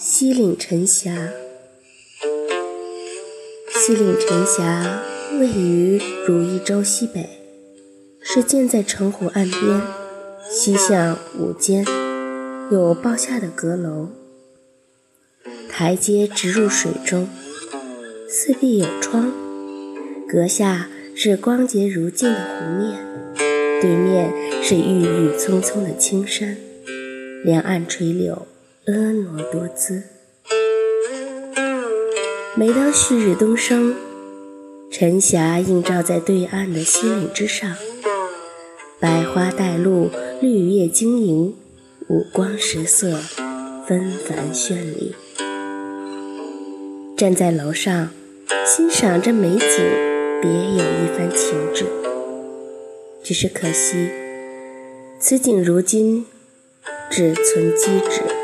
西岭沉霞，西岭沉霞位于如意洲西北，是建在城湖岸边，西向五间，有抱下的阁楼，台阶直入水中，四壁有窗，阁下是光洁如镜的湖面，对面是郁郁葱葱的青山，两岸垂柳。婀娜多姿。每当旭日东升，晨霞映照在对岸的西岭之上，百花带露，绿叶晶莹，五光十色，纷繁绚丽。站在楼上欣赏这美景，别有一番情致。只是可惜，此景如今只存机纸。